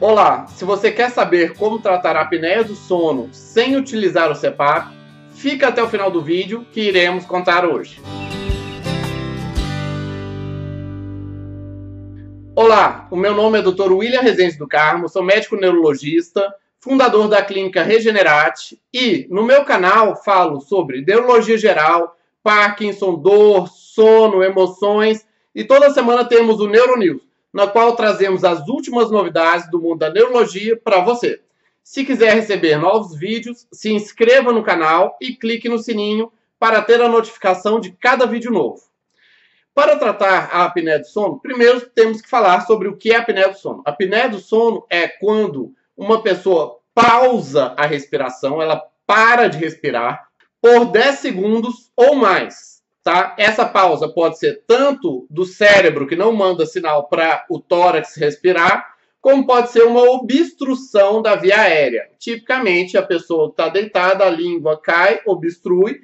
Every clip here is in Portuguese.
Olá, se você quer saber como tratar a apneia do sono sem utilizar o CPAP, fica até o final do vídeo que iremos contar hoje. Olá, o meu nome é Dr. William Rezende do Carmo, sou médico neurologista, fundador da clínica Regenerate e no meu canal falo sobre neurologia geral, Parkinson, dor, sono, emoções e toda semana temos o Neuronews na qual trazemos as últimas novidades do mundo da neurologia para você. Se quiser receber novos vídeos, se inscreva no canal e clique no sininho para ter a notificação de cada vídeo novo. Para tratar a apneia do sono, primeiro temos que falar sobre o que é a apneia do sono. A apneia do sono é quando uma pessoa pausa a respiração, ela para de respirar por 10 segundos ou mais Tá? Essa pausa pode ser tanto do cérebro que não manda sinal para o tórax respirar, como pode ser uma obstrução da via aérea. Tipicamente, a pessoa está deitada, a língua cai, obstrui,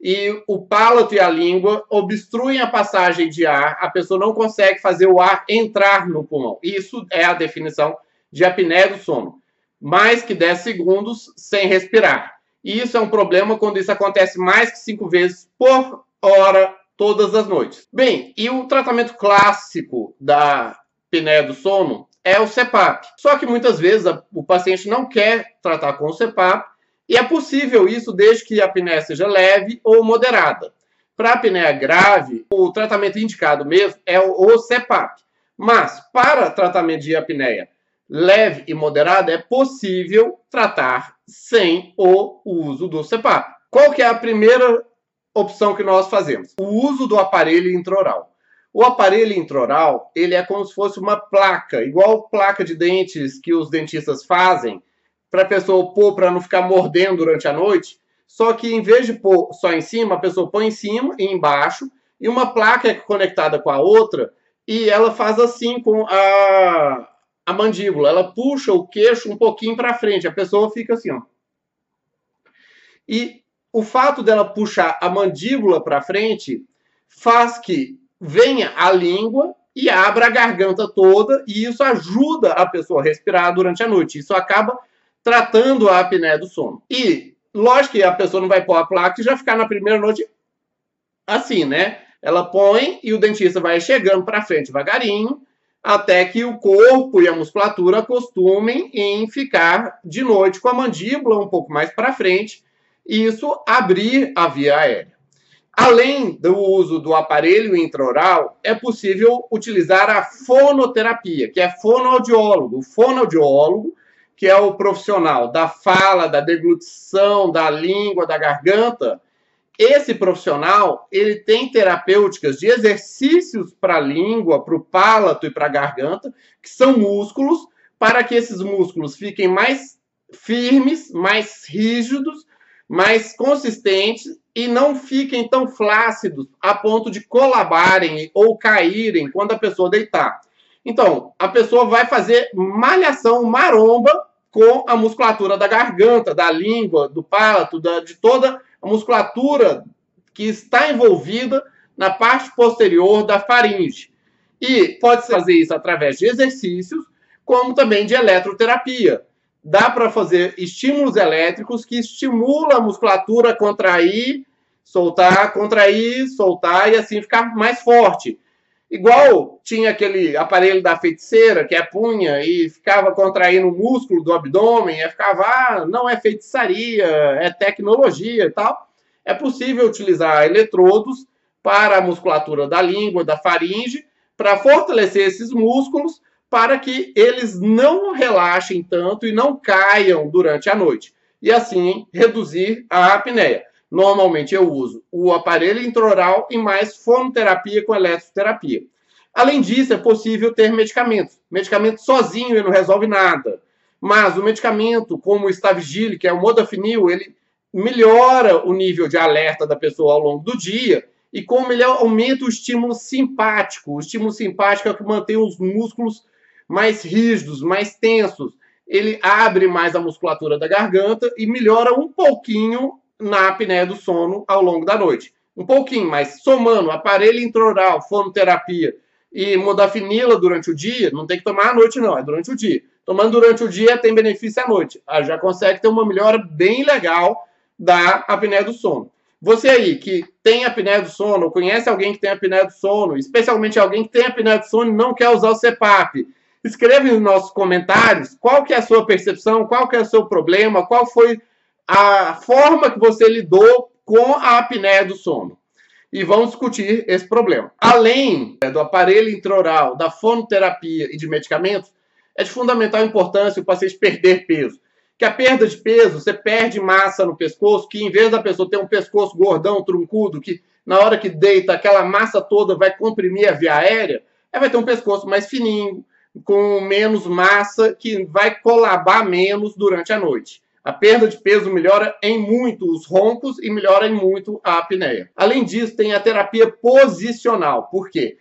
e o palato e a língua obstruem a passagem de ar, a pessoa não consegue fazer o ar entrar no pulmão. Isso é a definição de apneia do sono. Mais que 10 segundos sem respirar. E isso é um problema quando isso acontece mais que 5 vezes por hora todas as noites. Bem, e o tratamento clássico da apneia do sono é o CPAP. Só que muitas vezes a, o paciente não quer tratar com o CPAP e é possível isso desde que a apneia seja leve ou moderada. Para a apneia grave, o tratamento indicado mesmo é o, o CPAP. Mas para tratamento de apneia leve e moderada é possível tratar sem o uso do CPAP. Qual que é a primeira opção que nós fazemos. O uso do aparelho intraoral. O aparelho intraoral, ele é como se fosse uma placa, igual placa de dentes que os dentistas fazem para a pessoa pôr para não ficar mordendo durante a noite. Só que em vez de pôr só em cima, a pessoa põe em cima e embaixo, e uma placa é conectada com a outra, e ela faz assim com a, a mandíbula. Ela puxa o queixo um pouquinho para frente, a pessoa fica assim, ó. E o fato dela puxar a mandíbula para frente faz que venha a língua e abra a garganta toda, e isso ajuda a pessoa a respirar durante a noite. Isso acaba tratando a apneia do sono. E, lógico que a pessoa não vai pôr a placa e já ficar na primeira noite assim, né? Ela põe e o dentista vai chegando para frente devagarinho, até que o corpo e a musculatura acostumem em ficar de noite com a mandíbula um pouco mais para frente e isso abrir a via aérea. Além do uso do aparelho intraoral, é possível utilizar a fonoterapia, que é fonoaudiólogo. O fonoaudiólogo, que é o profissional da fala, da deglutição, da língua, da garganta, esse profissional ele tem terapêuticas de exercícios para a língua, para o palato e para a garganta, que são músculos, para que esses músculos fiquem mais firmes, mais rígidos mais consistentes e não fiquem tão flácidos a ponto de colabarem ou caírem quando a pessoa deitar. Então, a pessoa vai fazer malhação maromba com a musculatura da garganta, da língua, do palato, da, de toda a musculatura que está envolvida na parte posterior da faringe. E pode fazer isso através de exercícios, como também de eletroterapia dá para fazer estímulos elétricos que estimulam a musculatura a contrair, soltar, contrair, soltar e assim ficar mais forte. Igual tinha aquele aparelho da feiticeira que é punha e ficava contraindo o músculo do abdômen, e ficava, ah, não é feitiçaria, é tecnologia e tal. É possível utilizar eletrodos para a musculatura da língua, da faringe, para fortalecer esses músculos para que eles não relaxem tanto e não caiam durante a noite. E assim reduzir a apneia. Normalmente eu uso o aparelho intraoral e mais fonoterapia com eletroterapia. Além disso, é possível ter medicamentos. Medicamento sozinho ele não resolve nada. Mas o medicamento, como o Stavigil, que é o modafinil, ele melhora o nível de alerta da pessoa ao longo do dia e como ele aumenta o estímulo simpático. O estímulo simpático é o que mantém os músculos mais rígidos, mais tensos. Ele abre mais a musculatura da garganta e melhora um pouquinho na apneia do sono ao longo da noite. Um pouquinho, mas somando aparelho intraoral, fonoterapia e modafinila durante o dia, não tem que tomar à noite não, é durante o dia. Tomando durante o dia tem benefício à noite. Ah, já consegue ter uma melhora bem legal da apneia do sono. Você aí que tem apneia do sono, conhece alguém que tem apneia do sono, especialmente alguém que tem apneia do sono e não quer usar o CPAP, escreve nos nossos comentários qual que é a sua percepção, qual que é o seu problema, qual foi a forma que você lidou com a apneia do sono. E vamos discutir esse problema. Além né, do aparelho intraoral, da fonoterapia e de medicamentos, é de fundamental importância o paciente perder peso. Que a perda de peso, você perde massa no pescoço, que em vez da pessoa ter um pescoço gordão, truncudo, que na hora que deita aquela massa toda vai comprimir a via aérea, ela vai ter um pescoço mais fininho, com menos massa, que vai colabar menos durante a noite. A perda de peso melhora em muito os roncos e melhora em muito a apneia. Além disso, tem a terapia posicional. Por quê?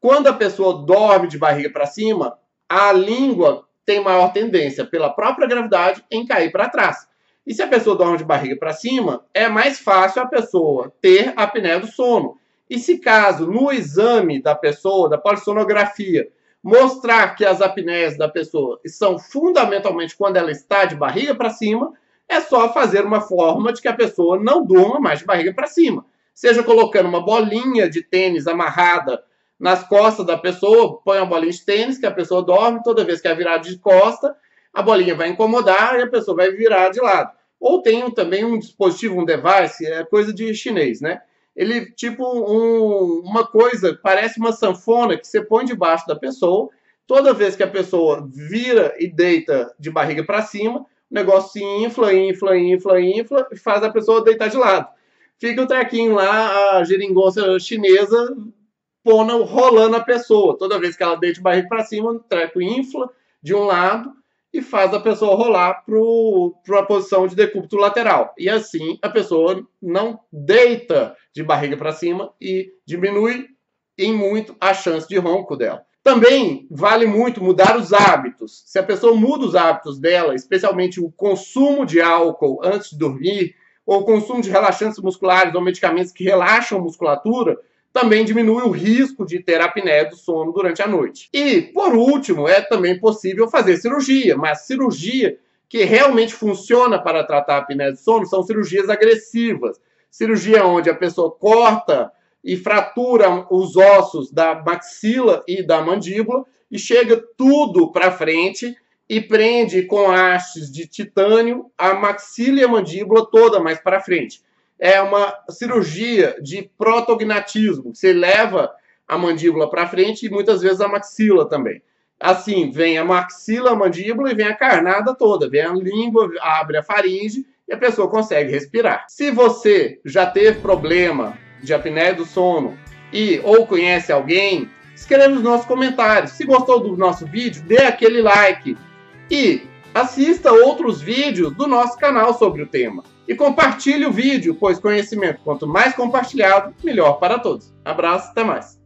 Quando a pessoa dorme de barriga para cima, a língua tem maior tendência, pela própria gravidade, em cair para trás. E se a pessoa dorme de barriga para cima, é mais fácil a pessoa ter apneia do sono. E se caso no exame da pessoa, da polissonografia, mostrar que as apneias da pessoa são fundamentalmente quando ela está de barriga para cima, é só fazer uma forma de que a pessoa não durma mais de barriga para cima. Seja colocando uma bolinha de tênis amarrada nas costas da pessoa, põe uma bolinha de tênis que a pessoa dorme, toda vez que é virada de costa, a bolinha vai incomodar e a pessoa vai virar de lado. Ou tem também um dispositivo, um device, é coisa de chinês, né? Ele, tipo, um, uma coisa, parece uma sanfona que você põe debaixo da pessoa, toda vez que a pessoa vira e deita de barriga para cima, o negócio se infla, infla, infla, infla, e faz a pessoa deitar de lado. Fica o trequinho lá, a geringonça chinesa pondo, rolando a pessoa. Toda vez que ela deita de barriga para cima, o treco infla de um lado e faz a pessoa rolar para a posição de decúbito lateral. E assim a pessoa não deita de barriga para cima e diminui em muito a chance de ronco dela. Também vale muito mudar os hábitos. Se a pessoa muda os hábitos dela, especialmente o consumo de álcool antes de dormir, ou o consumo de relaxantes musculares ou medicamentos que relaxam a musculatura, também diminui o risco de ter apneia do sono durante a noite. E, por último, é também possível fazer cirurgia, mas cirurgia que realmente funciona para tratar a apneia do sono são cirurgias agressivas. Cirurgia onde a pessoa corta e fratura os ossos da maxila e da mandíbula e chega tudo para frente e prende com hastes de titânio a maxila e a mandíbula toda mais para frente é uma cirurgia de protognatismo. Você leva a mandíbula para frente e muitas vezes a maxila também. Assim, vem a maxila, a mandíbula e vem a carnada toda. Vem a língua, abre a faringe e a pessoa consegue respirar. Se você já teve problema de apneia do sono e ou conhece alguém, escreva nos nossos comentários. Se gostou do nosso vídeo, dê aquele like e assista outros vídeos do nosso canal sobre o tema. E compartilhe o vídeo, pois conhecimento, quanto mais compartilhado, melhor para todos. Abraço, até mais.